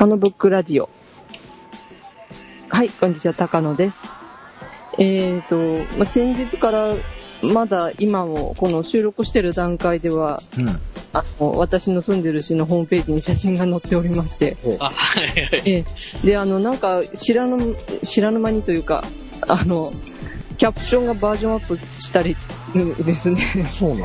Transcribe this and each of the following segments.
高野ブックラジオ。はい、こんにちは、高野です。えーと、まあ、先日から、まだ今もこの収録してる段階では、うん。あの、私の住んでる市のホームページに写真が載っておりまして、あ、はいはい。ええで、あの、なんか、知らぬ、知らぬ間にというか、あの、キャプションがバージョンアップしたりですね、そうなん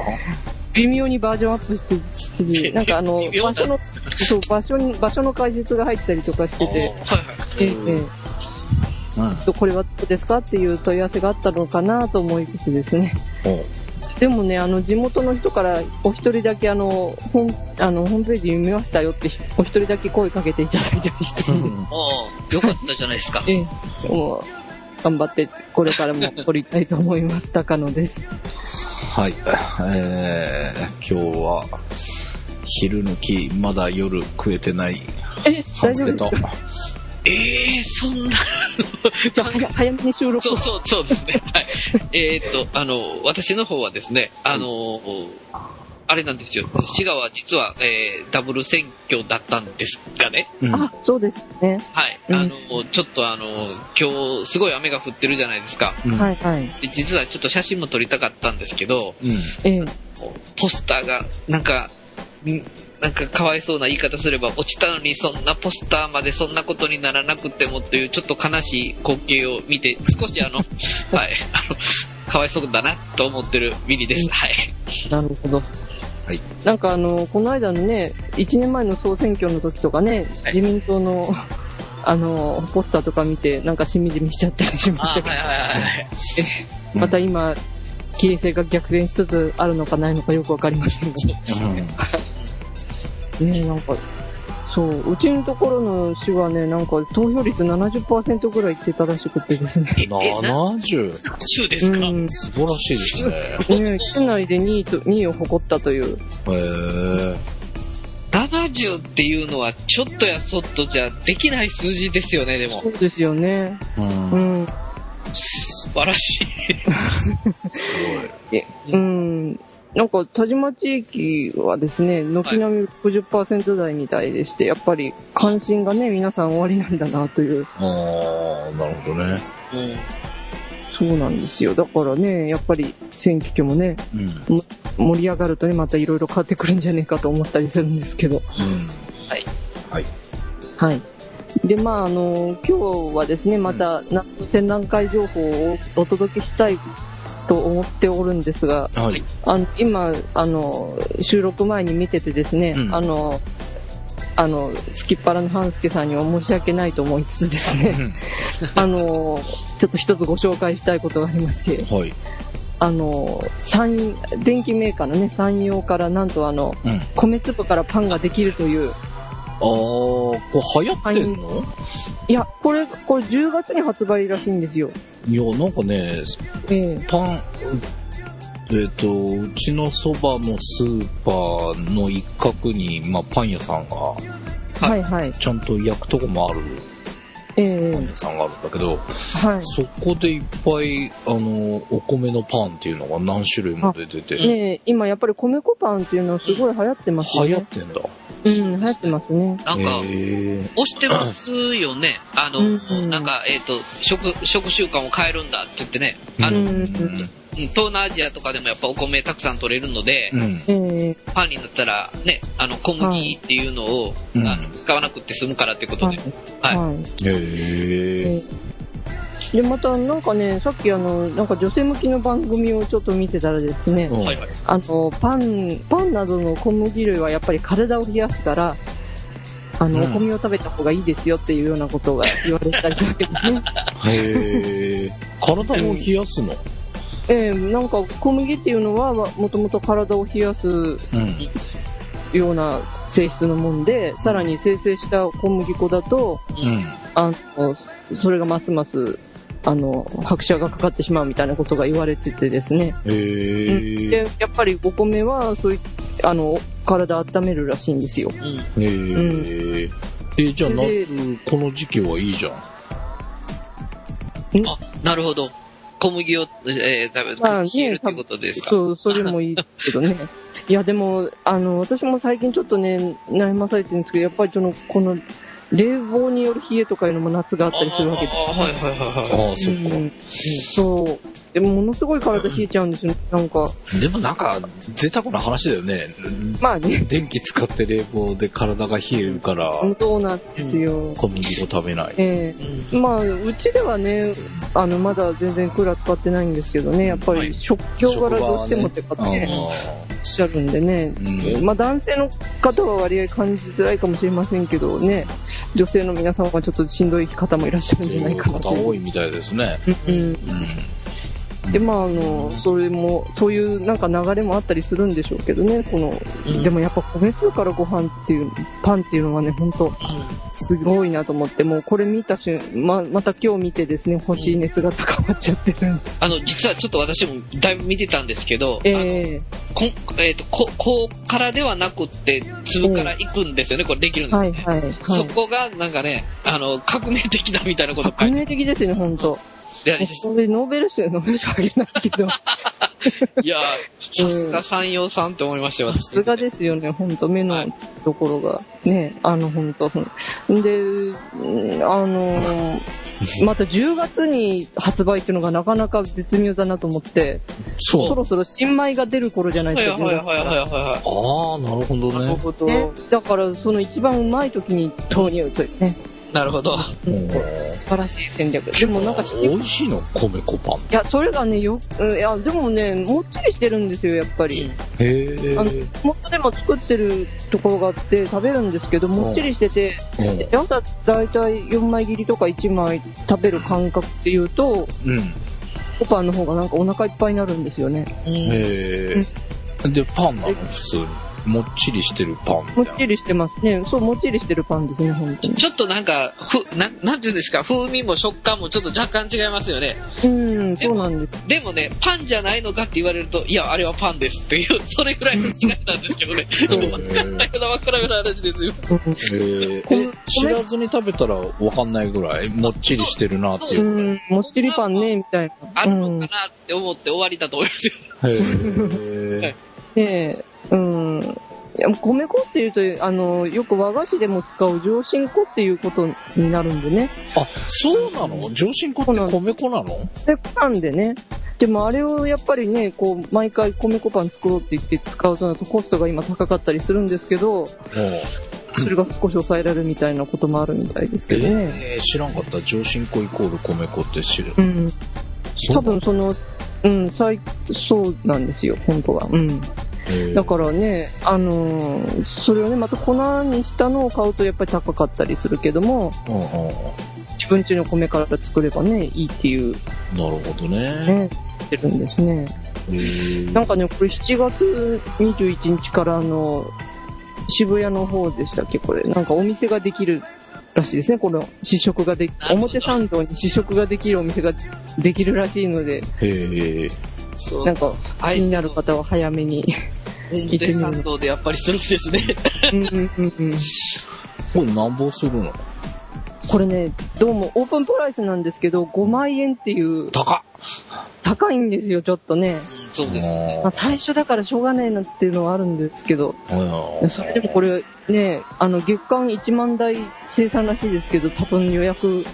微妙にバージョンアップして、して なんかあの場所の、そう、場所に、場所の解説が入ったりとかしてて、はいはい。ええ。えうん。えこれはどうですか？っていう問い合わせがあったのかなと思いつつですね。おでもね、あの、地元の人からお一人だけあの、ホーム、あの、ホームページ読みましたよってひ、お一人だけ声かけていただいたりして。ああ、よかったじゃないですか。ええ、もう、頑張って、これからも撮りたいと思います。高野です。はい。えー、今日は、昼抜き、まだ夜食えてない、え、大丈夫ですか？ええそんな、じゃあ、早早めに収録を。そうそう、そうですね。はい。えーっと、あの、私の方はですね、あの、あれなんですよ。滋賀は実は、えーダブル選挙だったんですがね。うん。あ、そうですね。はい。うんあの、ちょっとあの、今日すごい雨が降ってるじゃないですか。うん。はいはい。で実はちょっと写真も撮りたかったんですけど、うん。ええ、ポスターが、なんか、んなんかかわいそうな言い方すれば、落ちたのにそんなポスターまでそんなことにならなくてもというちょっと悲しい光景を見て、少しあの、はい、あの、かわいそうだなと思ってるミリです。はい。なるほど。はい。なんかあの、この間のね、1年前の総選挙の時とかね、はい自民党の、あの、ポスターとか見て、なんかしみじみしちゃったりしまあしたけど、はいはいはいはい。うんまた今、形勢が逆転しつつあるのかないのかよくわかりませんが。うん。ねなんか、そう、うちのところの市はね、なんか投票率70%ぐらいいってたらしくてですね。え、え、な、70? 州ですか、うん。ね素晴らしいですね。県内で2位と、2位を誇ったという。へー。?70 っていうのはちょっとやそっとじゃできない数字ですよね、でもそ。うですよね。うん。うすん。素晴らしい。ごい。うん。なんか、田島地域はですね、軒並み60%台みたいでして、やっぱり関心がね、皆さん終わりなんだなという。あー、なるほどね。うん。そうなんですよ。だからね、やっぱり選挙もね、うん。盛り上がるとね、またいろいろ変わってくるんじゃねえかと思ったりするんですけど。うん。はい。はい。はい。で、まあ、あの、今日はですね、また夏の展覧会情報をお届けしたいと思っておるんですが、はい。あの今、あの、収録前に見ててですね、うんあの、あの、すきっ腹の半助さんには申し訳ないと思いつつですね、うん あの、ちょっと一つご紹介したいことがありまして、はい。あの、三、電機メーカーのね、山陽からなんとあの、うん。米粒からパンができるという、あー、これ流行ってんの？いや、これ、これ10月に発売らしいんですよ。いや、なんかね、ええパン、えっ、と、うちのそばのスーパーの一角に、まあ、パン屋さんが、はいはい。ちゃんと焼くとこもあるええパン屋さんがあるんだけど、はい。そこでいっぱい、あの、お米のパンっていうのが何種類も出てて、ねえ今やっぱり米粉パンっていうのはすごい流行ってますよ流行っね。てんだ。うん、流行ってますね。なんか、押してますよね。あの、うんなんか、えっ、と、食、食習慣を変えるんだって言ってね。あの、うんうん東南アジアとかでもやっぱお米たくさん取れるので、うん。ええパンになったらね、あの、小麦っていうのを、うんあの使わなくて済むからってことはいで。。はいはい。へえ。で、またなんかね、さっきあの、なんか女性向きの番組をちょっと見てたらですね、はい。あの、パン、パンなどの小麦類はやっぱり体を冷やすから、あの、うんお米を食べた方がいいですよっていうようなことが言われたりするわけですね。へえ。体を冷やすの？ええなんか小麦っていうのは、もともと体を冷やすうん。ような性質のもんで、さらに生成した小麦粉だと、うん。あの、それがますます、あの、拍車がかかってしまうみたいなことが言われててですね。へえ。で、やっぱりお米は、そういう、あの、体温めるらしいんですよ。うん。へえ。え、じゃあ夏、この時期はいいじゃん。あ、なるほど。小麦を、えー、食べ、まあね冷えるってことですか？そう、それもいいけどね。いや、でも、あの、私も最近ちょっとね、悩まされてるんですけど、やっぱりその、この、冷房による冷えとかいうのも夏があったりするわけです。ああ、はいはいはいはい。ああ、そっか。うんそう。でも、ものすごい体冷えちゃうんですよね。なんか、でもなんか、贅沢な話だよね。まあね、電気使って冷房で体が冷えるから、そうなんですよ。小麦粉食べない。ええうんまあ、うちではね、あの、まだ全然クーラー使ってないんですけどね、やっぱはいり食況柄どうしてもって方ね、あおっしゃるんでね、うんまあ男性の方は割合感じづらいかもしれませんけどね、女性の皆さんはちょっとしんどい方もいらっしゃるんじゃないかなと。方多いみたいですね。うんうん。で、まあ、あの、それも、そういうなんか流れもあったりするんでしょうけどね、この、うんでもやっぱ米数からご飯っていう、パンっていうのはね、本当すごいなと思って、もうこれ見た瞬、ま、また今日見てですね、欲しい熱が高まっちゃってるんです。あの、実はちょっと私もだいぶ見てたんですけど、えこんえっ、と、こ、こうからではなくって、粒から行くんですよね、これできるんえですね。はいはいはい。そこが、なんかね、あの、革命的だみたいなこと書革いて命的ですよね、本当ある。それノーベル賞、ノーベル賞あげないけど、いやー、さすが山陽さんって思いましたよ、私。さすがですよね、本当目のつくところが。ね、あの、本当んで、うんあのーまた10月に発売っていうのがなかなか絶妙だなと思って、そ。ろそろ新米が出る頃じゃないはいですか、はいはいはいはいはああ、なるほどい。なるね。ほど。ね、だからその一番うまい時に投入というね、なるほど。うん素晴らしい戦略。でもなんか七美味しいの？米粉パン。いや、それがね、よ、うんいや、でもね、もっちりしてるんですよ、やっぱり。へえ。あの、元でも作ってるところがあって食べるんですけど、もっちりしてて、うんで朝だいたい4枚切りとか1枚食べる感覚っていうと、うん。コパンの方がなんかお腹いっぱいになるんですよね。へえ。で、パンなの？普通に。もっちりしてるパンもったちりしてますね。そう、もっちりしてるパンですね、本当に。ちょっとなんか、ふ、ななんていうんですか、風味も食感もちょっと若干違いますよね。うん、そうなんです。でもね、パンじゃないのかって言われると、いや、あれはパンですっていう、それぐらいの違いなんですけどね。そうわかんないよな、わからんような話ですよ。え。え、知らずに食べたらわかんないぐらいもっちりしてるなっていうう。ん、もっちりパンね、みたいな。あるのかな？って思って終わりだと思いますよ。へえ。で、うん。いや米粉っていうと、あの、よく和菓子でも使う上新粉っていうことになるんでね。あ、そうなの？上新粉って米粉なの？で、パンでね。でもあれをやっぱりね、こう、毎回米粉パン作ろうって言って使うとなるとコストが今高かったりするんですけど、それが少し抑えられるみたいなこともあるみたいですけどね。えー、知らんかった。上新粉イコール米粉って知る。うん。多分その、うん、最、そうなんですよ、本当は。うん。だからね、あのーそれをね、また粉にしたのを買うとやっぱり高かったりするけども、自分家の米から作ればね、いいっていう、なるほどね。ね、てるんですね。なんかね、これ7月21日からあの、渋谷の方でしたっけ、これ。なんかお店ができるらしいですね、この試食ができ、表参道に試食ができるお店ができるらしいので、へえ。そうなんか気になる方は早めに。表参道でやっぱりするんですね。うんうんうんうんこれなんぼするの？これね、どうもオープンプライスなんですけど、5万円っていう、高っ高いんですよ、ちょっとね。うんそうですね。まあ、最初だからしょうがないなっていうのはあるんですけど、うんそれでもこれね、あの月間1万台生産らしいですけど、多分予約うん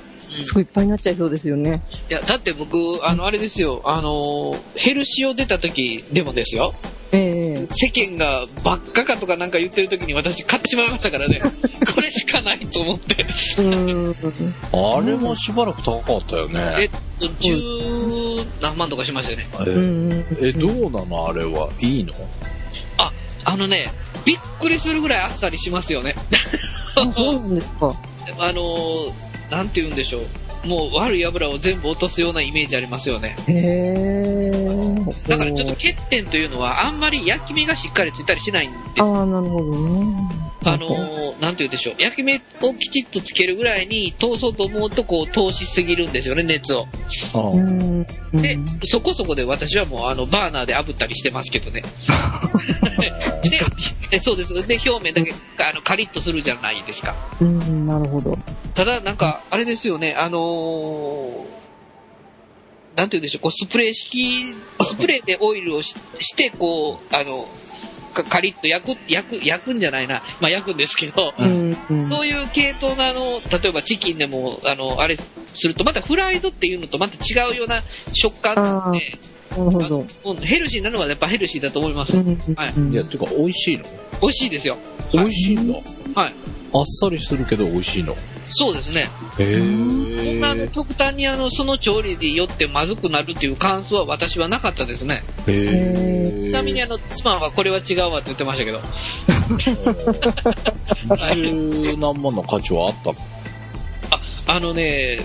すごいいっぱいになっちゃいそうですよね。いや、だって僕、あの、あれですよ、あの、ヘルシオ出た時でもですよ、ええ世間がばっかかとかなんか言ってる時に私買ってしまいましたからね、これしかないと思って。うーん。あれもしばらく高かったよえっね。と、十何万とかしましたよね。えうん。え、どうなの？あれは。いいの？あのね、びっくりするぐらいあっさりしますよね。あそうなんですか。あのー、なんて言うんでしょう。もう悪い油を全部落とすようなイメージありますよね。へえ。だからちょっと欠点というのは、あんまり焼き目がしっかりついたりしないんですああ、なるほどね。あのー、なんて言うんでしょう。焼き目をきちっとつけるぐらいに通そうと思うと、こう、通しすぎるんですよね、熱を。で、そこそこで私はもう、あの、バーナーで炙ったりしてますけどね。でえそうです。で、表面だけ、あの、カリッとするじゃないですか。うん、なるほど。ただ、なんか、あれですよね、あのー、なんて言うんでしょう、こう、スプレー式、スプレーでオイルをしして、こう、あの、かカリッと焼く、焼く、焼くんじゃないな。まあ焼くんですけど、うんそういう系統のあの、例えばチキンでも、あの、あれすると、またフライドっていうのとまた違うような食感なんで、なるほど。うんヘルシーなのはやっぱヘルシーだと思います。うんはいうんいや、てか、美味しいの美味しいですよ。美味しいんだ。はい。あっさりするけど美味しいの。そうですね。へそんな。極端にあの、その調理によってまずくなるっていう感想は私はなかったですね。へえ。ちなみにあの、妻はこれは違うわって言ってましたけど。十何万の価値はあったの？あのね、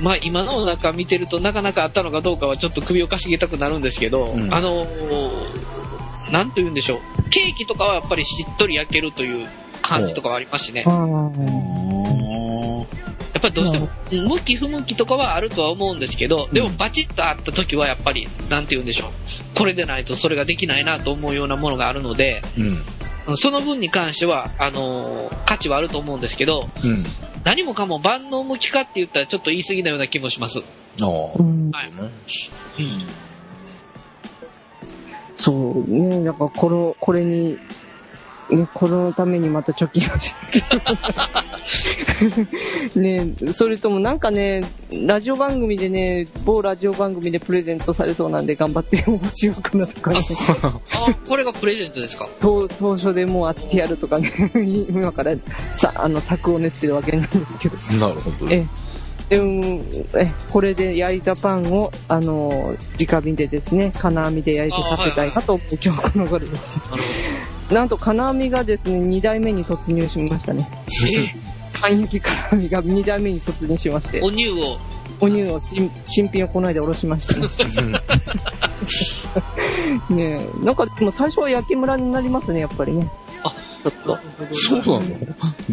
まあ今のなんか見てるとなかなかあったのかどうかはちょっと首をかしげたくなるんですけど、うんあのー、なんと言うんでしょう。ケーキとかはやっぱりしっとり焼けるという感じとかはありますしね。あやーっぱりどうしても、向き不向きとかはあるとは思うんですけど、でもバチッとあった時はやっぱり、なんて言うんでしょう。これでないとそれができないなと思うようなものがあるので、うん。その分に関しては、あのー価値はあると思うんですけど、うん。何もかも万能向きかって言ったらちょっと言い過ぎなような気もします。ああ。うんはい。そうね、だからこの、これに、ね、このためにまた貯金をし ねそれともなんかね、ラジオ番組でね、某ラジオ番組でプレゼントされそうなんで頑張って応募しようかなとかね、あ、これがプレゼントですか？当当初でもう当ててやるとかね、今からさ、あの、策を練ってるわけなんですけど。なるほど。えでうんえこれで焼いたパンを、あの、直火でですね、金網で焼いて食べたいなと思う今日この頃です。なんと金網がですね、2代目に突入しましたね。パン焼き金網が2代目に突入しましてお乳を、お乳を新新品をこの間おろしましたね。ねえなんかでも最初は焼きムラになりますね、やっぱりね。あ、ちょっと。そうなの？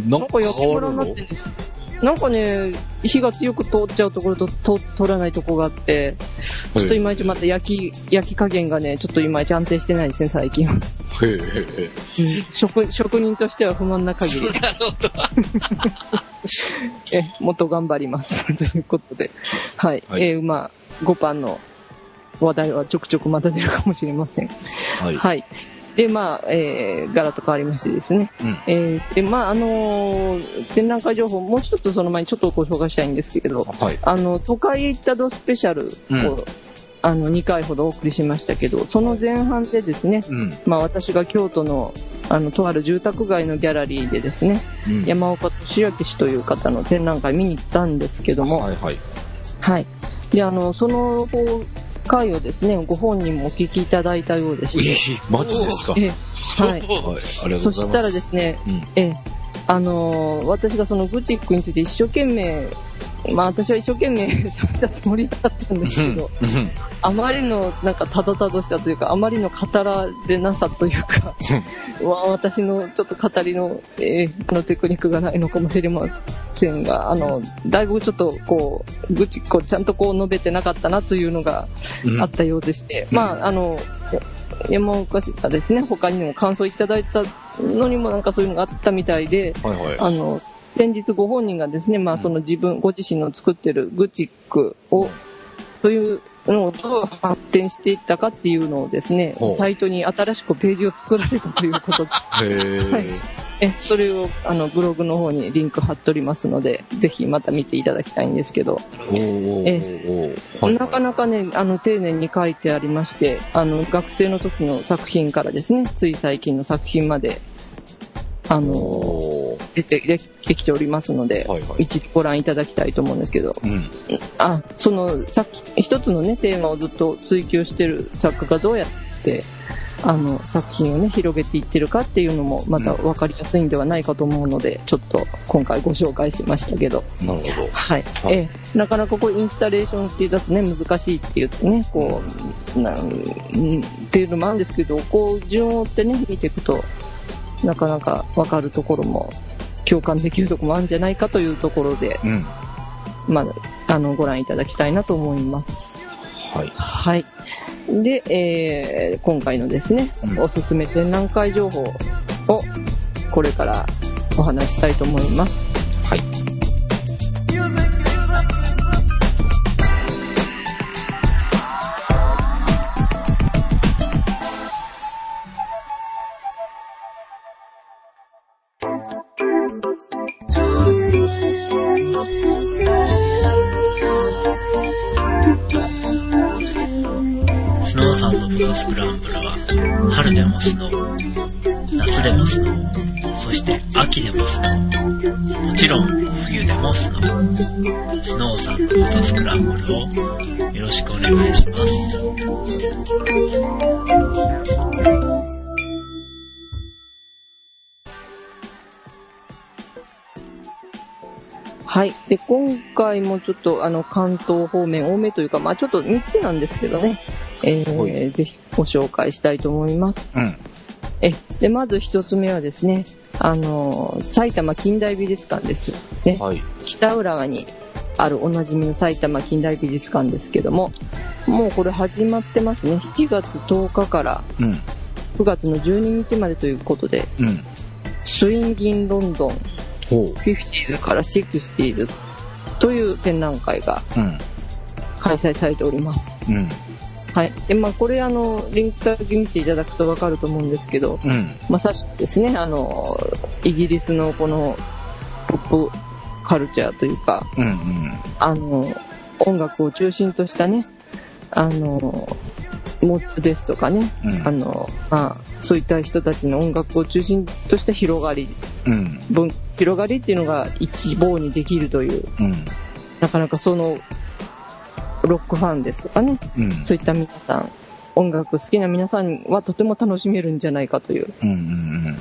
ななんんかか焼きムラになってねなんかね、火が強く通っちゃうところとと通らないところがあって、ちょっといまいちまた焼き、焼き加減がね、ちょっといまいち安定してないですね、最近。へ。職、職人としては不満な限り、なるほど。え、もっと頑張ります。ということで。はい。はいえーまあ、5パンの話題はちょくちょくまた出るかもしれません。はい。はい。で、まあ、えー、ガラッと変わりましてですね。うん。えー、で、まあ、あのー展覧会情報、もう一つその前にちょっとご紹介したいんですけれど、はい。あの、都会へ行ったドスペシャルを、うんあの、2回ほどお送りしましたけど、その前半でですね、うん。まあ私が京都の、あの、とある住宅街のギャラリーでですね、うん。山岡俊明氏という方の展覧会見に行ったんですけども、はいはい。はい。で、あの、その回をですね、ご本人もお聞きいただいたようでして、えマジですか？はい。えはい。ありがとうござい。そしたらですね、うん。ええ、あのー私がそのグチックについて一生懸命、まあ私は一生懸命 喋ったつもりだったんですけど、うん。あまりのなんかたどたどしたというか、あまりの語られなさというか、わ私のちょっと語りの、えーあのテクニックがないのかもしれませんが、あの、だいぶちょっとこう、ぐち、こう、ちゃんとこう述べてなかったなというのがうんあったようでして、うんまあ、あの、山岡氏がですね、他にも感想いただいたのにもなんかそういうのがあったみたいで、はいはい。あの、先日ご本人がですね、まあその自分、ご自身の作ってるグチックを、というのをどう発展していったかっていうのをですねサイトに新しくページを作られたということで、へえ。え、それをあのブログの方にリンク貼っておりますので、ぜひまた見ていただきたいんですけど、おーおーおーはい。なかなかね、あの、丁寧に書いてありまして、あの、学生の時の作品からですね、つい最近の作品まで、あの、出て、きておりますので、はいはい。一度ご覧いただきたいと思うんですけど、うん。あ、その、さっき、一つのね、テーマをずっと追求してる作家がどうやって、あの、作品をね、広げていってるかっていうのも、また分かりやすいんではないかと思うので、ちょっと今回ご紹介しましたけど、なるほど。はい。はいええなかなかこう、インスタレーションって出すとね、難しいって言ってね、こう、なん、うんっていうのもあるんですけど、こう、順を追ってね、見ていくと、なかなかわかるところも、共感できるところもあるんじゃないかというところで、うん。まあ、あの、ご覧いただきたいなと思います。はい。はい。で、えー、今回のですね、うんおすすめ展覧会情報を、これからお話ししたいと思います。はい。もスノー、そして秋でもスノー、もちろん冬でもスノー。スノーサンドフットスクランブルをよろしくお願いします。はい。で、今回もちょっと、あの、関東方面多めというか、まあちょっと3つなんですけどね、えはいー、ぜひご紹介したいと思います。うん。え、で、まず1つ目はですね、あの、埼玉近代美術館です。ね。はい。北浦和にあるおなじみの埼玉近代美術館ですけども、もうこれ始まってますね。7月10日からうん。9月の12日までということで、うん。スインギンロンドンほう。50s から 60s という展覧会がうん。開催されております。うん。はい。で、まあこれあの、リンク先見ていただくとわかると思うんですけど、うん。まさしくですね、あの、イギリスのこのポップカルチャーというか、うん。うん。あの、音楽を中心としたね、あの、モッツですとかね、うんあの、まあ、そういった人たちの音楽を中心とした広がり、うん。文広がりっていうのが一望にできるという、うん。なかなかその、ロックファンですとかね、うん。そういった皆さん、音楽好きな皆さんはとても楽しめるんじゃないかという、うん。うん。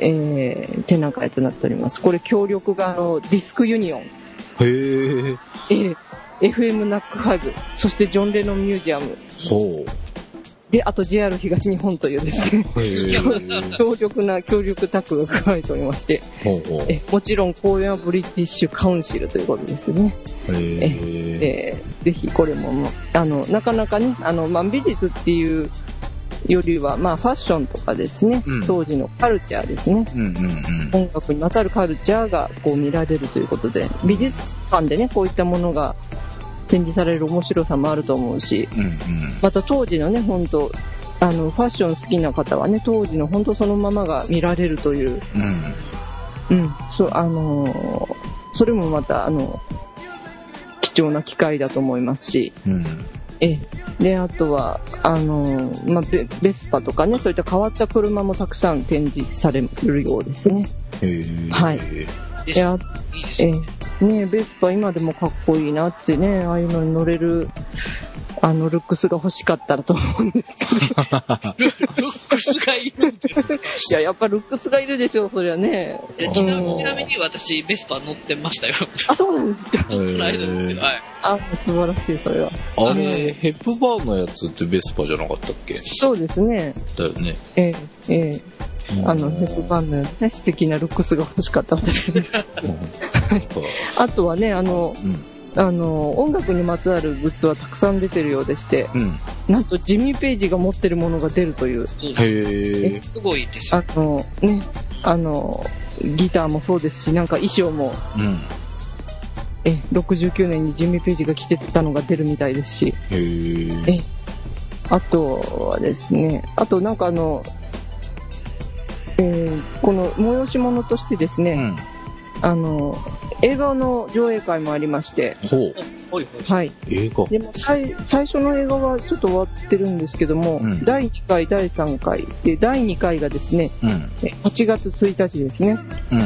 えー、展覧会となっております。これ協力があの、ディスクユニオン、へえ。えー FM ナックファイブ、そしてジョン・レノンミュージアム、ほで、あと JR 東日本というですね。強力な協力タッグが組まれておりまして、ほうほう。へえもちろん公演はブリティッシュカウンシルということですね。え。えーぜひこれもあの、なかなかね、あの、まあ、美術っていうよりは、まあ、ファッションとかですね、うん当時のカルチャーですね、うん。うん。音楽にまたるカルチャーがこう見られるということで、美術館でね、こういったものが展示される面白さもあると思うし、うん。うん。また当時のね、本当あの、ファッション好きな方はね、当時の本当そのままが見られるという、うん。うん、そう、あのーそれもまた、あの、貴重な機会だと思いますし、うん。ええ。で、あとは、あのーまあ、ベベスパとかね、そういった変わった車もたくさん展示されるようですね。はいでで、あいいでね。え。ねベスパ今でもかっこいいなってね、ああいうのに乗れる、あの、ルックスが欲しかったらと思うんですけど。ルックスがいるんですね。いや、やっぱルックスがいるでしょう、そりゃね。でちなうんちなみに私、ベスパ乗ってましたよ。あ、そうなんですか。この間ですけど、はい。あ、素晴らしい、それは。あれ、ヘップバーンのやつってベスパじゃなかったっけ？そうですね。だよね。ええ、ええ。あの、ヘッドバンのね、素敵なルックスが欲しかった私です。あとはね、あの、うん。あの、音楽にまつわるグッズはたくさん出てるようでして、うん。なんとジミー・ペイジが持ってるものが出るという、へえ。すごいですよ。あの、ね、あの、ギターもそうですし、なんか衣装も、うん。え、69年にジミー・ペイジが着てたのが出るみたいですし。えあとはですね、あとなんかあの、えーこの催し物としてですね、うん。あの、映画の上映会もありまして。はい。映画。でも最最初の映画はちょっと終わってるんですけども、うん第1回、第3回、で、第2回がですね、うん。え8月1日ですね、うん。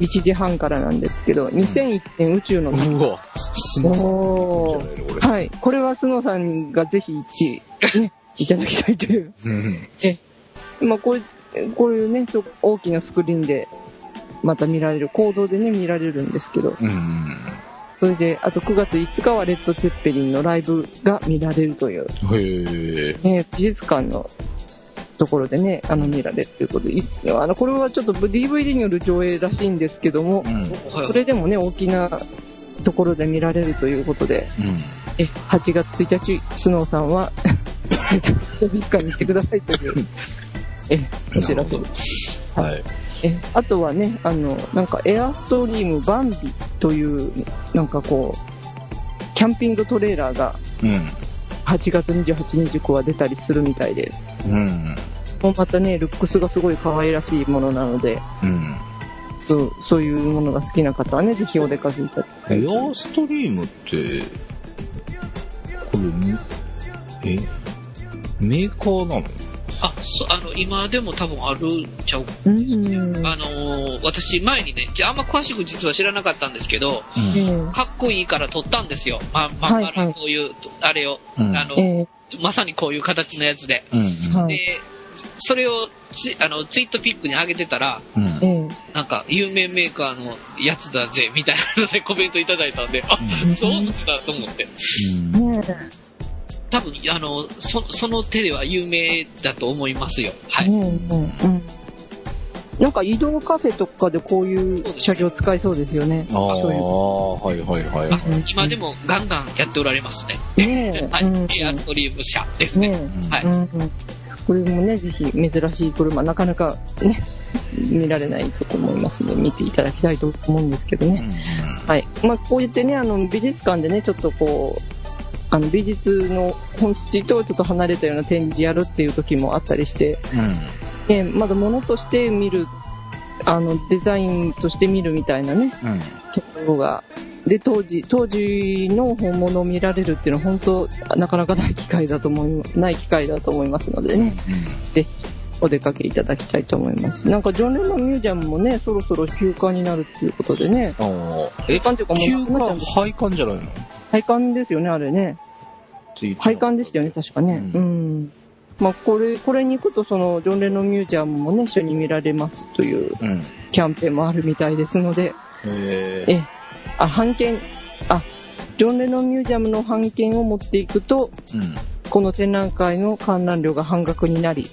1時半からなんですけど、2001年宇宙のうわ。はい。これはスノーさんがぜひ行って、ね、いただきたいという。うん。まあ、こう、こういうね、ちょ大きなスクリーンで、また見られる、行動でね、見られるんですけど、うん。それで、あと9月5日はレッド・ツェッペリンのライブが見られるという、へえ。ね、美術館のところでね、あの、見られるということで、いあの、これはちょっと DVD による上映らしいんですけどもう、ん。はいそれでもね、大きなところで見られるということで、うん。え、8月1日、スノーさんは、美術館に行ってくださいという、え、お知らせです。はい。え、あとはね、あの、なんかエアストリームバンビという、なんかこう、キャンピングトレーラーがうん。8月28、29は出たりするみたいで、うん。もうまたね、ルックスがすごい可愛らしいものなので、うん。とそういうものが好きな方はね、ぜひお出かけいただきたい。エアーストリームって、これ、え、メーカーなの？あ、そう、あの、今でも多分あるんちゃううん。あのー私前にね、じゃああんま詳しく実は知らなかったんですけど、うん。ええかっこいいから撮ったんですよ。ま、まんはいはい。丸こういう、あれを、うん。あの、えまさにこういう形のやつで。うん。で、それをツイあのツイートピックに上げてたら、うん。ええ。なんか、有名メーカーのやつだぜ、みたいなのでコメントいただいたんで、あ、うん。そうなんだと思って。うんね多分、あの、そその手では有名だと思いますよ。はえ、い。ねえ、ねえうん。なんか移動カフェとかでこういう車両使えそうですよね。ああ、そういう。はいはいはい。あ今でもガンガンやっておられますね。ねえ、はい。うんエアストリーム車ですね。ねはいえ、うんうん。これもね、ぜひ珍しい車、なかなかね、見られないと思いますので、見ていただきたいと思うんですけどね。はい。まあ、こうやってね、あの、美術館でね、ちょっとこう、あの、美術の本質とちょっと離れたような展示やるっていう時もあったりして、うん。ね、まだ物として見る、あの、デザインとして見るみたいなね、うん。ところが、で、当時、当時の本物を見られるっていうのは本当、なかなかない機会だと思い、ない機会だと思いますのでね、お出かけいただきたいと思います。なんか、ジョン・レノンミュージアムもね、そろそろ休館になるっていうことでね。休館っていうかも休うなくなっちゃうんです、館廃館じゃないの？廃館ですよね、あれね。廃館でしたよね、確かね。ううんん。まあ、これ、これに行くと、その、ジョン・レノンミュージアムもね、一緒に見られますといううん。キャンペーンもあるみたいですので、へえ。え、あ、半券、あ、ジョン・レノンミュージアムの半券を持っていくと、うん。この展覧会の観覧料が半額になり。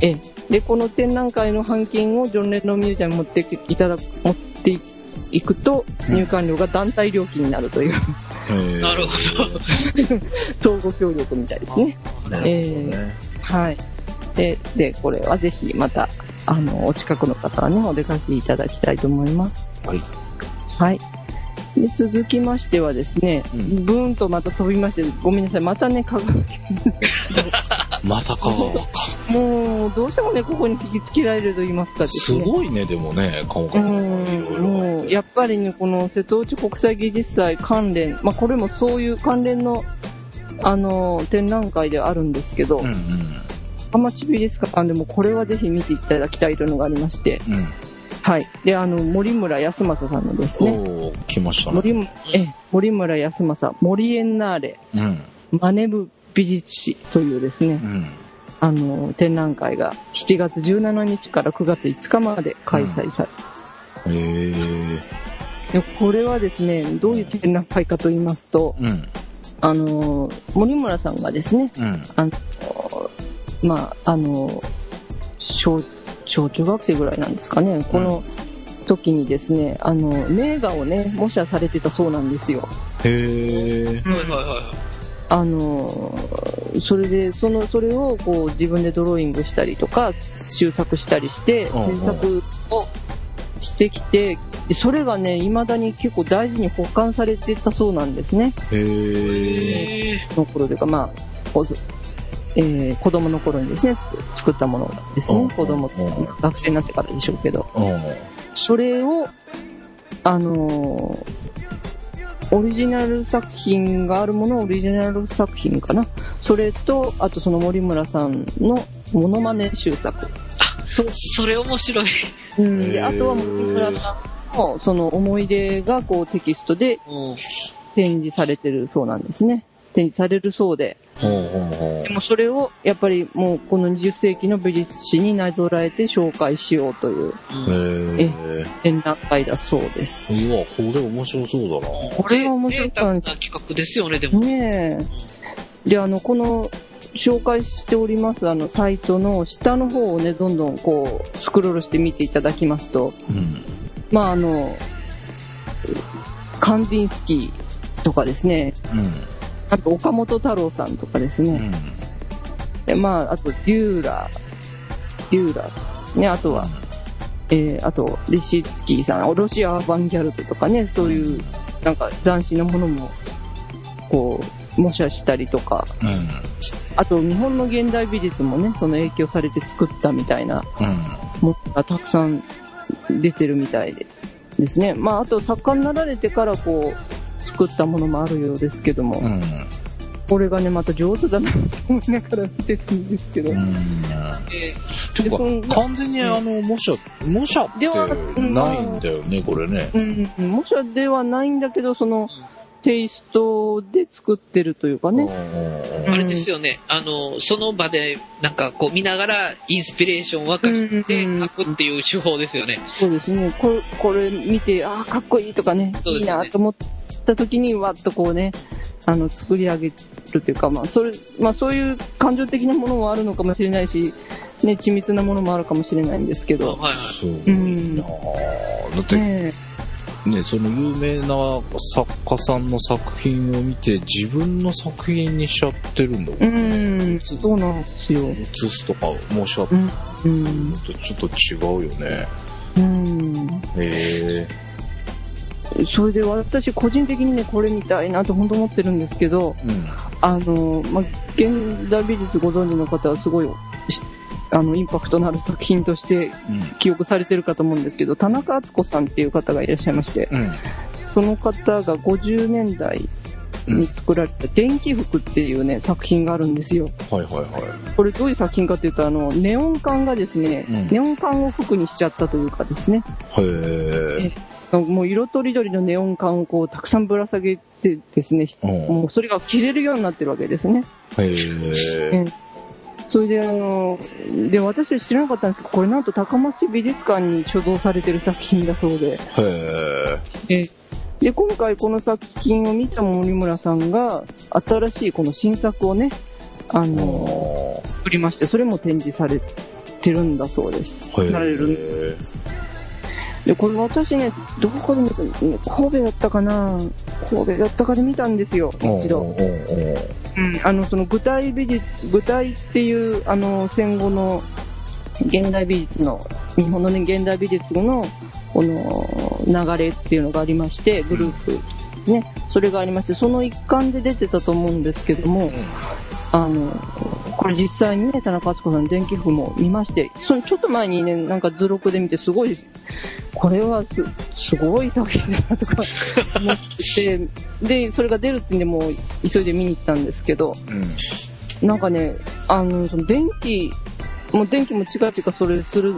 え、で、この展覧会の半券をジョン・レノンミュージアムに持っていただ持っていくと、うん入館料が団体料金になるという、へえ。なるほ相互協力みたいですね。なるほどね。はい。で、で、これはぜひまた、あの、お近くの方はね、お出かけいただきたいと思います。はい。はい。で、続きましてはですね、うんブーンとまた飛びまして、ごめんなさい、またね、香川県。また香川か。もう、どうしてもね、ここに引きつけられると言いますかですすね。ごいね、でもね、香う川。ん、もう、やっぱりね、この瀬戸内国際技術祭関連、まあ、これもそういう関連の、あの、展覧会ではあるんですけど、うんうん。浜地美術館でもこれはぜひ見ていただきたいというのがありまして、うん。はい。で、あの、森村康政さんのですね、おー、来ましたね。森むえ森村康政、森エンナーレ、うん。マネブ美術史というですねう、ん。あの、展覧会が7月17日から9月5日まで開催され、へえ。でこれはですね、どういう展覧会かと言いますと、うん。あの、森村さんがですね、うん。あの、まあ、あの、小、小中学生ぐらいなんですかね、この時にですね、あの、名画をね、模写されてたそうなんですよ。へえ。ど。はいはいはいはい。あの、それで、その、それをこう自分でドローイングしたりとか、修作したりして、制作をしてきて、でそれがね、未だに結構大事に保管されてたそうなんですね。へえ。の頃というか、まあ、おえー子供の頃にですね、作ったものですうんね。子供うん、学生になってからでしょうけど。うん。それを、あのーオリジナル作品があるもの、オリジナル作品かな。それと、あとその森村さんのモノマネ修作。ー、それ面白い。うん、であとは森村さんのその思い出がこうテキストでうん。展示されてるそうなんですね。展示されるそうで。ほうほうほでもそれをやっぱりもうこの20世紀の美術史になぞらえて紹介しようというう。へえ。展覧会だそうです。うわ、これ面白そうだな。これは面白贅かった企画ですよね、でも。ねえ。で、あの、この、紹介しております、あの、サイトの下の方をね、どんどんこう、スクロールして見ていただきますと、うん。まあ、あの、カンディンスキーとかですね、うん。あと岡本太郎さんとかですね、うん。でまあ、あとデューラー、デューラーですね、あとは、えー、あと、リシーツキーさん、ロシアアバンギャルトとかね、そういう、なんか斬新なものも、こう、模写したりとか、うん。あと、日本の現代美術もね、その影響されて作ったみたいなうん。ものがたくさん出てるみたいでですね。まあ、あと作家になられてからこう、作ったものもあるようですけども、うん。これがね、また上手だなと思いながら見てたんですけど、うん。えていうでそんか、完全にあの、模写、模写ってではないんだよね、これね。うん、模写ではないんだけど、その、テイストで作ってるというかね。ーあれですよね、あの、その場で、なんかこう見ながら、インスピレーションを沸かしてうん書くっていう手法ですよね。そうですね。これ、これ見て、ああ、かっこいいとかね、いいそうですよねなと思った時に、わっとこうね、あの、作り上げるというか、まあ、それ、まあ、そういう感情的なものもあるのかもしれないし、ね、緻密なものもあるかもしれないんですけど、あはいはい。そううんなあだってねね、その有名な作家さんの作品を見て自分の作品にしちゃってるんだもえ、んね。うん、そうなんですよ。映すとか模写うん、うん、とちょっと違うよね。うん。へえ。それで私個人的にね、これ見たいなと本当思ってるんですけど、うん。あの、まあ、現代美術ご存知の方はすごい、しあの、インパクトのある作品としてうん。記憶されてるかと思うんですけど、田中敦子さんっていう方がいらっしゃいまして、うん。その方が50年代に作られた電気服っていうね、作品があるんですよ。はいはいはい。これどういう作品かっていうと、あの、ネオン管がですね、うんネオン管を服にしちゃったというかですね、へえ。もう色とりどりのネオン管をこうたくさんぶら下げてですね、うん。もうそれが着れるようになってるわけですね。へえ。それであの、で、私は知らなかったんですけど、これなんと高松美術館に所蔵されてる作品だそうで。へえ。で、今回この作品を見た森村さんが、新しいこの新作をね、あの、あ作りまして、それも展示されてるんだそうです。されるんです。で、これ私ね、どこで見たね神戸だったかな神戸だったかで見たんですよ、一度。うんあの、その具体美術、具体っていう、あの、戦後の現代美術の、日本のね、現代美術の、この、流れっていうのがありまして、グループですね。それがありまして、その一環で出てたと思うんですけども、あの、これ実際にね、田中敦子さんの電気譜も見まして、そのちょっと前にね、なんか図録で見てすごい、これはす、すごい作品だなとか思ってて、で、それが出るってんでもう急いで見に行ったんですけど、うん。なんかね、あの、その電気、もう電気も違うっていうか、それする、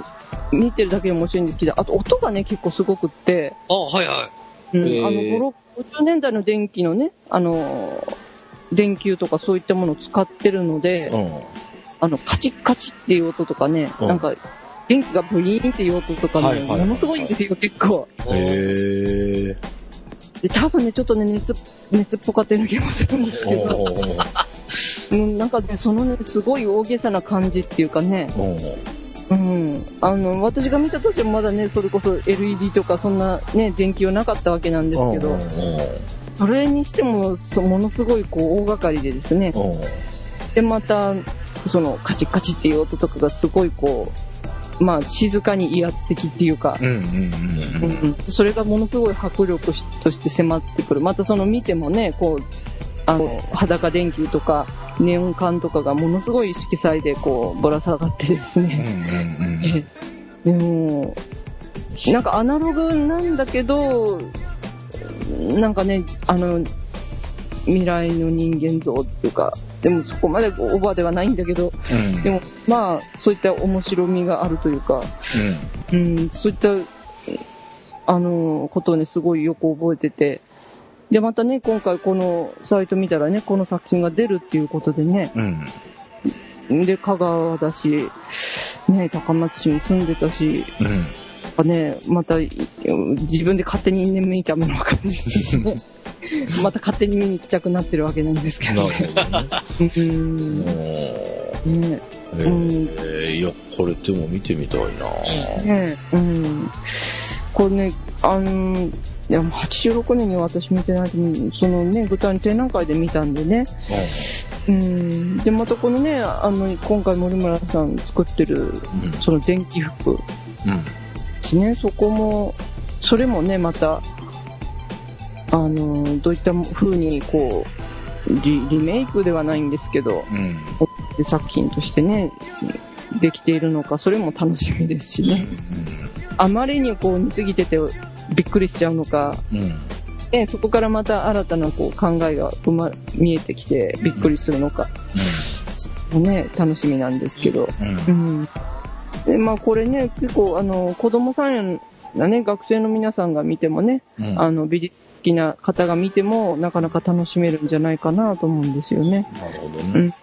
見てるだけでも面白いんですけど、あと音がね、結構すごくって、あ、はいはい。うんあの、5 50年代の電気のね、あの、電球とかそういったものを使ってるので、うん。あの、カチッカチッっていう音とかね、うんなんか、電気がブイーンっていう音とかね、はいはいはいものすごいんですよ、結構。へえ。で、多分ね、ちょっとね、熱、熱っぽかったような気もするんですけど、うん、なんかね、そのね、すごい大げさな感じっていうかね、うん。あの、私が見た時はまだね、それこそ LED とかそんなね、電気はなかったわけなんですけど、うんそれにしても、そものすごいこう、大掛かりでですね、う。んで、また、その、カチッカチっていう音とかがすごいこう、まあ、静かに威圧的っていうか、それがものすごい迫力として迫ってくる。またその見てもね、こう、あの、裸電球とか、ネオン管とかがものすごい色彩でこう、ぶら下がってですうんね。でも、なんかアナログなんだけど、なんかね、あの、未来の人間像っていうか、でもそこまでオーバーではないんだけど、うん。でもまあ、そういった面白みがあるというか、うん、そういった、あの、ことをね、すごいよく覚えてて、で、またね、今回このサイト見たらね、この作品が出るっていうことでね、うんうん。で、香川だし、ね、高松市に住んでたし、うんね、また、い自分で勝手に因縁めいたものわかんないで。また勝手に見に行きたくなってるわけなんですけなどね。るほどねうん。ねえーいやこれでも見てみたいなねうん。これね、あの、いや、もう86年には私見てないけど、そのね、舞台の展覧会で見たんでね。うん。で、またこのね、あの、今回森村さん作ってる、うんその電気服うんですね、そこも、それもね、また、あの、どういった風に、こう、リリメイクではないんですけど、うん作品としてね、できているのか、それも楽しみですしね。あまりにこう似すぎててびっくりしちゃうのか、うん。ね、そこからまた新たなこう考えが生ま見えてきてびっくりするのか、ね、楽しみなんですけど。うん。ううん。ん。で、まあこれね、結構あの、子供さんやね、学生の皆さんが見てもね、うん。あの、美術好きな方が見ても、なかなか楽しめるんじゃないかなと思うんですよね。なるほどうんね。。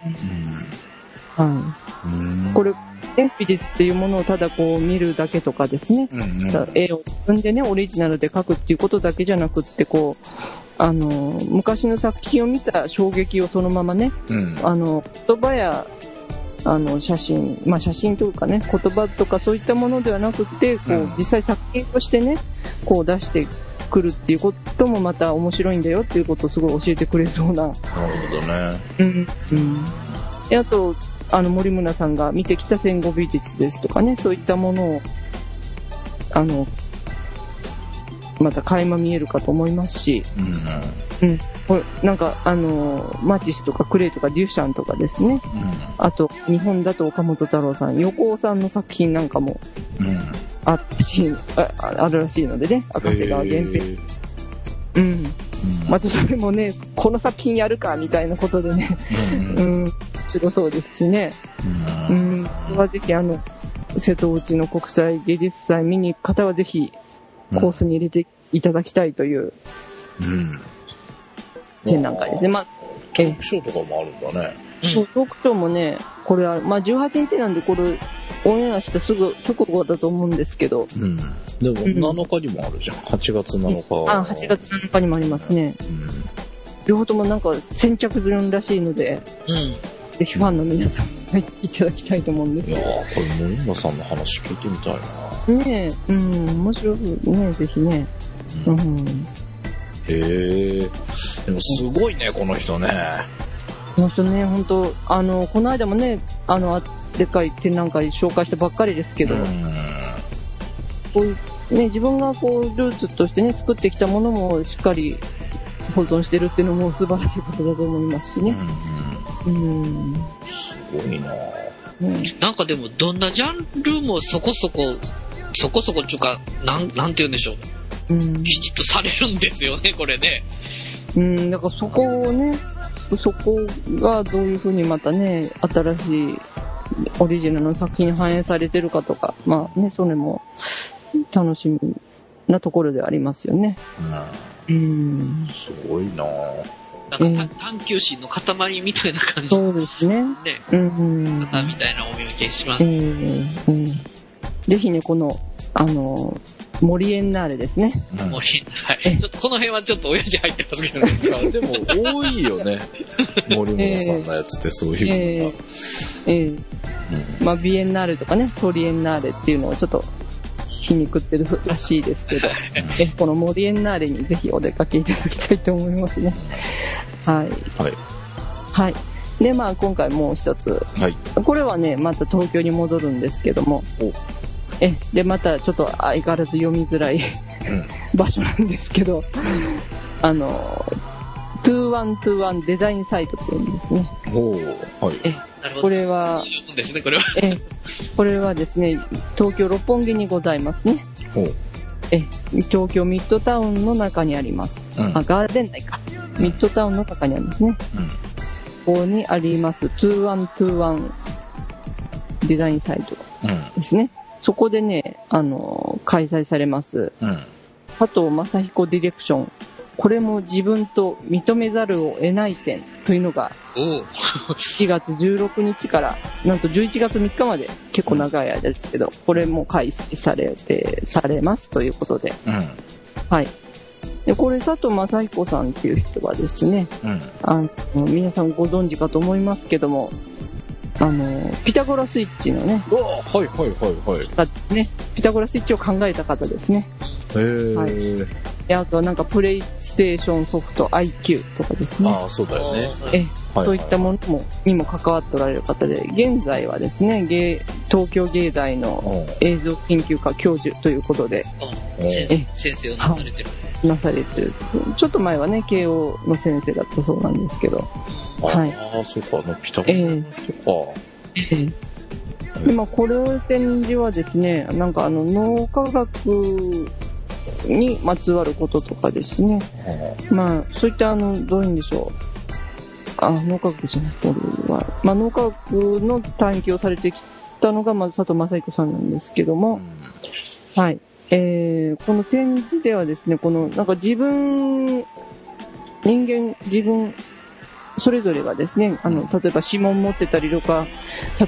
はうん。い。これ、ね、美術っていうものをただこう見るだけとかですね。うんうん。絵を自分でね、オリジナルで描くっていうことだけじゃなくって、こう、あの、昔の作品を見た衝撃をそのままね、うん。あの、言葉や、あの、写真、まあ写真というかね、言葉とかそういったものではなくて、こう、うん実際作品としてね、こう出してくるっていうこともまた面白いんだよっていうことをすごい教えてくれそうな。なるほどね。うん。うん。で、あと、あの、森村さんが見てきた戦後美術ですとかね、そういったものを、あの、また垣間見えるかと思いますし、うんうん。これなんか、あの、マティスとかクレイとかデュシャンとかですね、あと、日本だと岡本太郎さん、横尾さんの作品なんかもうん。うん。あったしああるらしいのでね、赤瀬川源平。へうん。ーまたそれもね、この作品やるかみたいなことでね、うんう。ん、面白そうですしね。う。うんん。これはぜひ、あの、瀬戸内の国際芸術祭見に行く方はぜひ、コースに入れていただきたいといううん。展覧会ですね。まあ、えトークショーとかもあるんだね。そう、トークショーもね、これは、まあ18日なんで、これ、オンエアしてすぐ直後だと思うんですけど、うん。でも、7日にもあるじゃん。8月7日。あ、8月7日にもありますね。うん。両方ともなんか先着順らしいので、うん。ぜひファンの皆さん、入っていただきたいと思うんですけいやー、これ森村さんの話聞いてみたいな。ど。ねえ、うん、面白いね、ぜひね。ううんん。へえ。でもすごいね、この人ね。この人ね、本当あの、この間もね、あの、でっかい展覧会紹介したばっかりですけど、うん。こういう、ね、自分がこう、ルーツとしてね、作ってきたものもしっかり保存してるっていうのも素晴らしいことだと思いますしね。うん。うん。すごいなねなんかでも、どんなジャンルもそこそこ、そこそこっていうか、なん、なんて言うんでしょう。うん。きちっとされるんですよね、これね。うん、だからそこをね、そこがどういうふうにまたね、新しいオリジナルの作品に反映されてるかとか、まあね、それも楽しみなところではありますよね。うん。うん。すごいななんかた探求心の塊みたいな感じでそうですね。ね、うん。方みたいなお見受けします。えーうん。ぜひね、この、あの、森エンナーレですね。うん森はい。ちょっとこの辺はちょっと親父入ってますけどね。いや、でも多いよね。森村さんのやつってそういうのが。えーまあ、ビエンナーレとかね、トリエンナーレっていうのをちょっと皮肉ってるらしいですけど、えこの森エンナーレにぜひお出かけいただきたいと思いますね。はい。はい。はい。で、まあ、今回もう一つ。はい。これはね、また東京に戻るんですけどもお。え、で、またちょっと相変わらず読みづらいうん。場所なんですけど、あの、2121デザインサイトっていうんですね。おーはい。え。これはですね、これは。え、これはですね、東京六本木にございますね。え、東京ミッドタウンの中にあります。うんあ、ガーデン内か。ミッドタウンの中にありますね。うん。ここにあります2121デザインサイトうん。ですね。そこでね、あの、開催されます、うん。佐藤正彦ディレクション。これも自分と認めざるを得ない点というのがおう7月16日から、なんと11月3日まで結構長い間ですけど、これも開催されて、されますということで。うん。はい。で、これ佐藤正彦さんっていう人はですね、うん。あの、皆さんご存知かと思いますけども、あの、ピタゴラスイッチのね、はいはいはいはい。方ですね。ピタゴラスイッチを考えた方ですね。へー。はで、あとはなんかプレイステーションソフト IQ とかですね。ああ、そうだよね。え、はいそういったものも、にも関わっておられる方で、現在はですね、芸東京芸大の映像研究科教授ということでうん先生先生をなされてる。なされてる。ちょっと前はね、慶応の先生だったそうなんですけど、あはいあ、そうか、あの、ピタゴえラえとか。ええでまあ、これを展示はですね、なんかあの脳科学にまつわることとかですね、まあ、そういったあの、どういうんでしょう。あ、脳科学じゃない、これは。まあ、脳科学の探求をされてきたのが、まず佐藤正彦さんなんですけども、はい。えー、この展示ではですね、この、なんか自分、人間、自分、それぞれがですね、あの、例えば指紋持ってたりとか、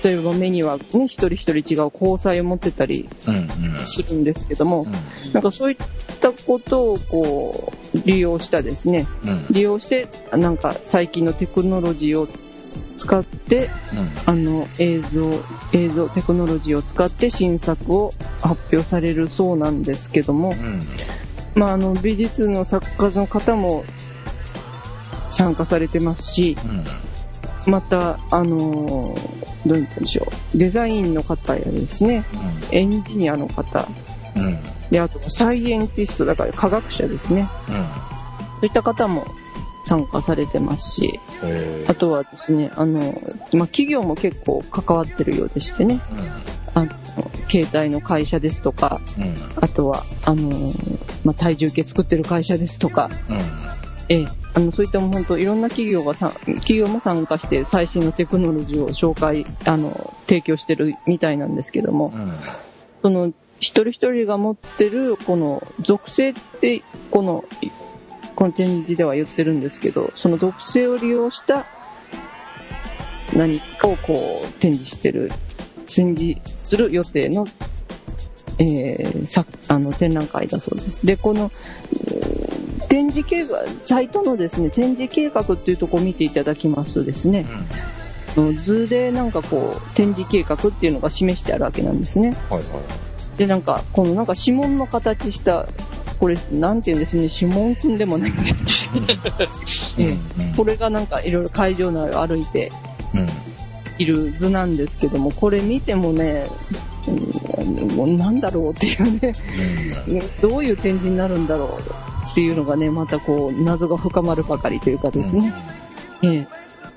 例えば目にはね、一人一人違う交際を持ってたりうんうん。するんですけども、なんかそういったことをこう、利用したですね、うん。利用して、なんか最近のテクノロジーを使って、あの、映像、映像、テクノロジーを使って新作を発表されるそうなんですけども、うん。まあ、あの、美術の作家の方も参加されてますし、うん。また、あのーどう言ったんでしょう、デザインの方やですね、エンジニアの方、うん。うんで、あとサイエンティスト、だから科学者ですね、そういった方も参加されてますし、えあとはですね、あの、まあ、企業も結構関わってるようでしてね、あの、携帯の会社ですとか、うん。うんあとは、あの、まあ、体重計作ってる会社ですとか、ええ、あの、そういったもう本当いろんな企業がさ、企業も参加して最新のテクノロジーを紹介、あの、提供してるみたいなんですけども、うん。その、一人一人が持ってる、この、属性って、この、いこの展示では言ってるんですけど、その属性を利用した何かをこう、展示してる、展示する予定の、えー、さ、あの、展覧会だそうです。で、この、えー展示計画、サイトのですね、展示計画っていうところを見ていただきますとですね、図でなんかこう、展示計画っていうのが示してあるわけなんですね。はいはいで、なんか、このなんか指紋の形した、これ、なんて言うんですね、指紋くんでもないんです。ええ。うんこれがなんかいろいろ会場内を歩いてうん。いる図なんですけども、これ見てもね、なんだろうっていうね、どういう展示になるんだろうっていうのがね、またこう、謎が深まるばかりというかですね。え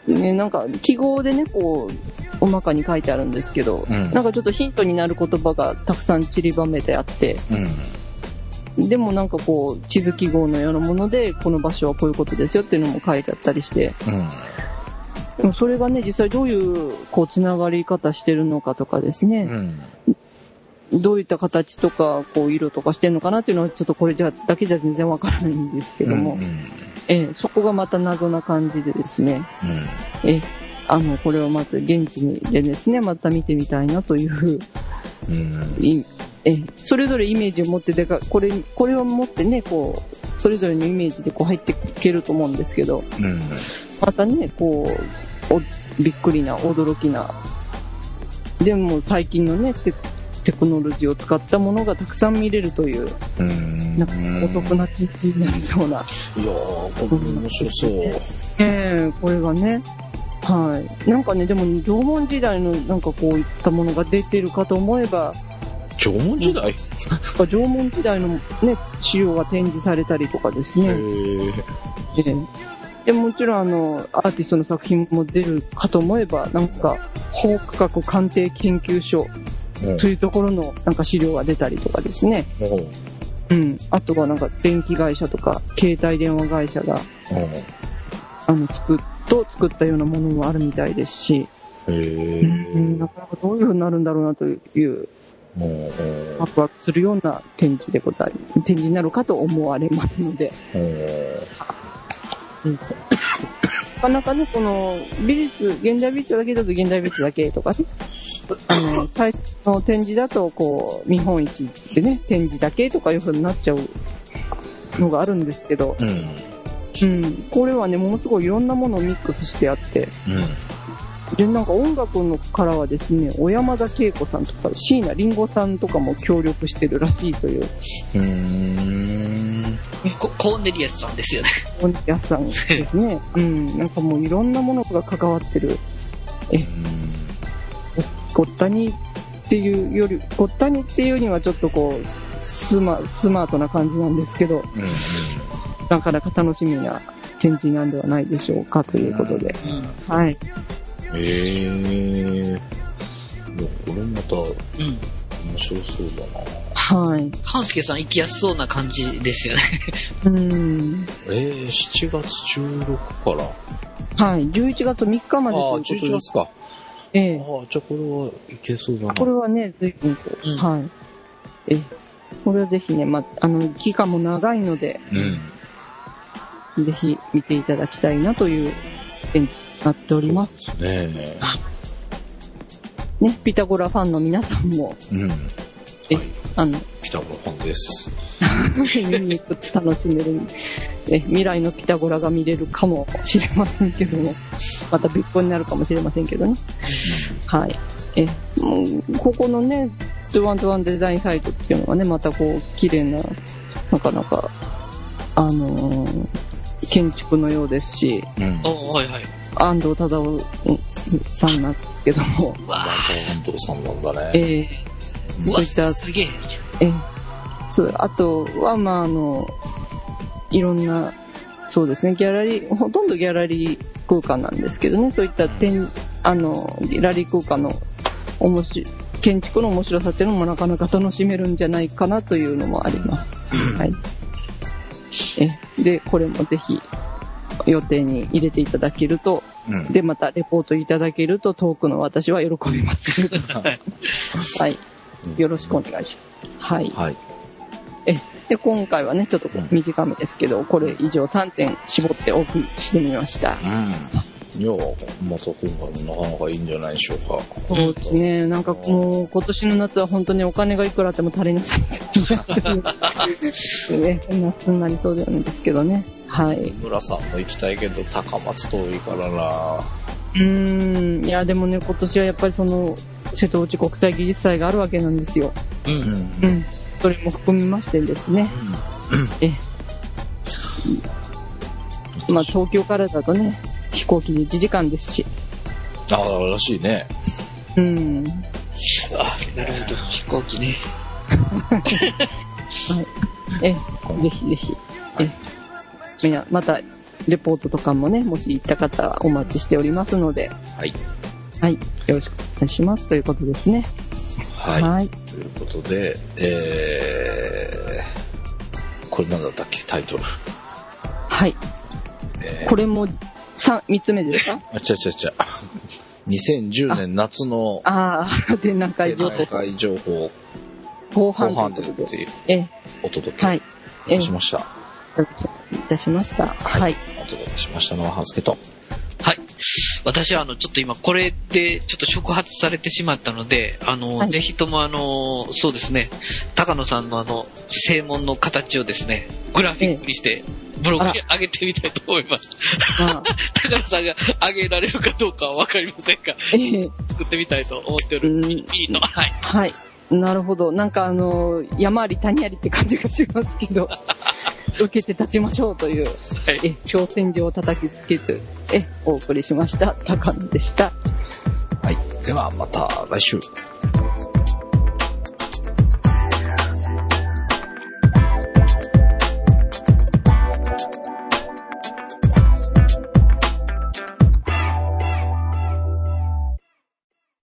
え。ね、なんか、記号でね、こう、おまかに書いてあるんですけど、うん。なんかちょっとヒントになる言葉がたくさん散りばめてあって、うん。でもなんかこう、地図記号のようなもので、この場所はこういうことですよっていうのも書いてあったりして、うん。でもそれがね、実際どういう、こう、つながり方してるのかとかですうね、んどういった形とか、こう、色とかしてるのかなっていうのは、ちょっとこれじゃだけじゃ全然わからないんですけども、うんええそこがまた謎な感じでですね、ええあの、これをまた現地でですね、また見てみたいなという、うん。いええそれぞれイメージを持ってでか、これ、これを持ってね、こう、それぞれのイメージでこう入っていけると思うんですけど、うん。またね、こう、おびっくりな、驚きな、でも最近のねテ、テクノロジーを使ったものがたくさん見れるという、うんなんかお得な展示になりそうな。いやーこれ面白そうええこれがね、はい。なんかね、でも縄文時代のなんかこういったものが出てるかと思えば、縄文時代？縄文時代のね、資料が展示されたりとかですへね。ーええでもちろんあの、アーティストの作品も出るかと思えば、なんか、法科学鑑定研究所というところのなんか資料が出たりとかですね。おううん。あとはなんか電気会社とか、携帯電話会社が、あの、作っ、と作ったようなものもあるみたいですし、へうん、なーかなかどういう風になるんだろうなという、ワクワクするような展示でござい、展示になるかと思われますので、おうなかなかね、この美術、現代美術だけだと現代美術だけとかね、あの、最初の展示だと、こう、見本市でね、展示だけとかいう風になっちゃうのがあるんですけど、うん。うん、これはね、ものすごいいろんなものをミックスしてあって、で、なんか音楽のからはですね、小山田恵子さんとか、椎名林檎さんとかも協力してるらしいという、うん。うんココーネリアスさんですよね。本屋さんですね。うん、なんかもういろんなものが関わってる、ごったにっていうより、ごったにっていうにはちょっとこう、スマスマートな感じなんですけど、うんなかなか楽しみな展示なんではないでしょうかということで。はい。へえいやこれまた面うん。白そうだな。はい。勘介さん行きやすそうな感じですよね。うん。えー、7月16から。はい。11月3日までああ、ということ11で。月か。ああ、ええ。じゃあこれはいけそうだな。これはね、随分と、うんはい。ええ。これはぜひね、ま、あの、期間も長いので、うん。ぜひ見ていただきたいなという点になっております。ねえ。ね、ピタゴラファンの皆さんも、うん。えはい。あの、ピタゴラファンです。見に行くと楽しめる、え、未来のピタゴラが見れるかもしれませんけども、また別個になるかもしれませんけどね。はい。え、もう、ここのね、トゥワントゥワンデザインサイトっていうのがね、またこう、綺麗な、なかなか、あのー建築のようですし、うん。おはいはい。安藤忠夫さんなんですけども、うわ本当さんなんだえね。ーーそういったすげえ。ええそう、あとは、まあ、あの、いろんな、そうですね、ギャラリー、ほとんどギャラリー空間なんですけどね、そういった展、あの、ギャラリー空間の面白い、建築の面白さっていうのもなかなか楽しめるんじゃないかなというのもあります。はい。え、で、これもぜひ予定に入れていただけると、うん。で、またレポートいただけると遠くの私は喜びます。はい。よろしくお願いします。はい。はい。で、今回はね、ちょっと短めですけど、これ以上3点絞ってお送りしてみました。うん。いや、また今回もなかなかいいんじゃないでしょうか。そうですね。なんかもう、今年の夏は本当にお金がいくらあっても足りなさい。ね、夏になりそうではないですけどね。はい。村さんも行きたいけど、高松遠いからなうーん。いや、でもね、今年はやっぱりその、瀬戸内国際技術祭があるわけなんですよ。う。うんん。うん。それも含みましてですね。えまあ、東京からだとね、飛行機で1時間ですし。ああ、らしいね。うん。あ、なるほど。飛行機ね。え、ぜひぜひ。え、みんな、また、レポートとかもね、もし行った方はお待ちしておりますので、はい。はい。よろしくお願いします。ということですね。はい。はい。ということで、えー、これなんだったっけ、タイトル。はい。えーこれも、三、三つ目ですか？あ、ちゃちゃちゃ。2010年夏のああ、展覧会情報大会情報後後半いうことで。でっていうえ、お届けしました。たしました。はい。お届けしましたのは、ハスケと。はい。私はあの、ちょっと今これでちょっと触発されてしまったので、あの、はいぜひともあの、そうですね、高野さんのあの、正門の形をですね、グラフィックにして、ブログに上げてみたいと思います。まあ、高野さんが上げられるかどうかはわかりませんが、えー作ってみたいと思っておる。うんいいの。はい。はい。なるほど。なんかあの、山あり谷ありって感じがしますけど、受けて立ちましょうという、はい。え、挑戦状を叩きつけず、え、お送りしました。高野でした。はい。では、また来週。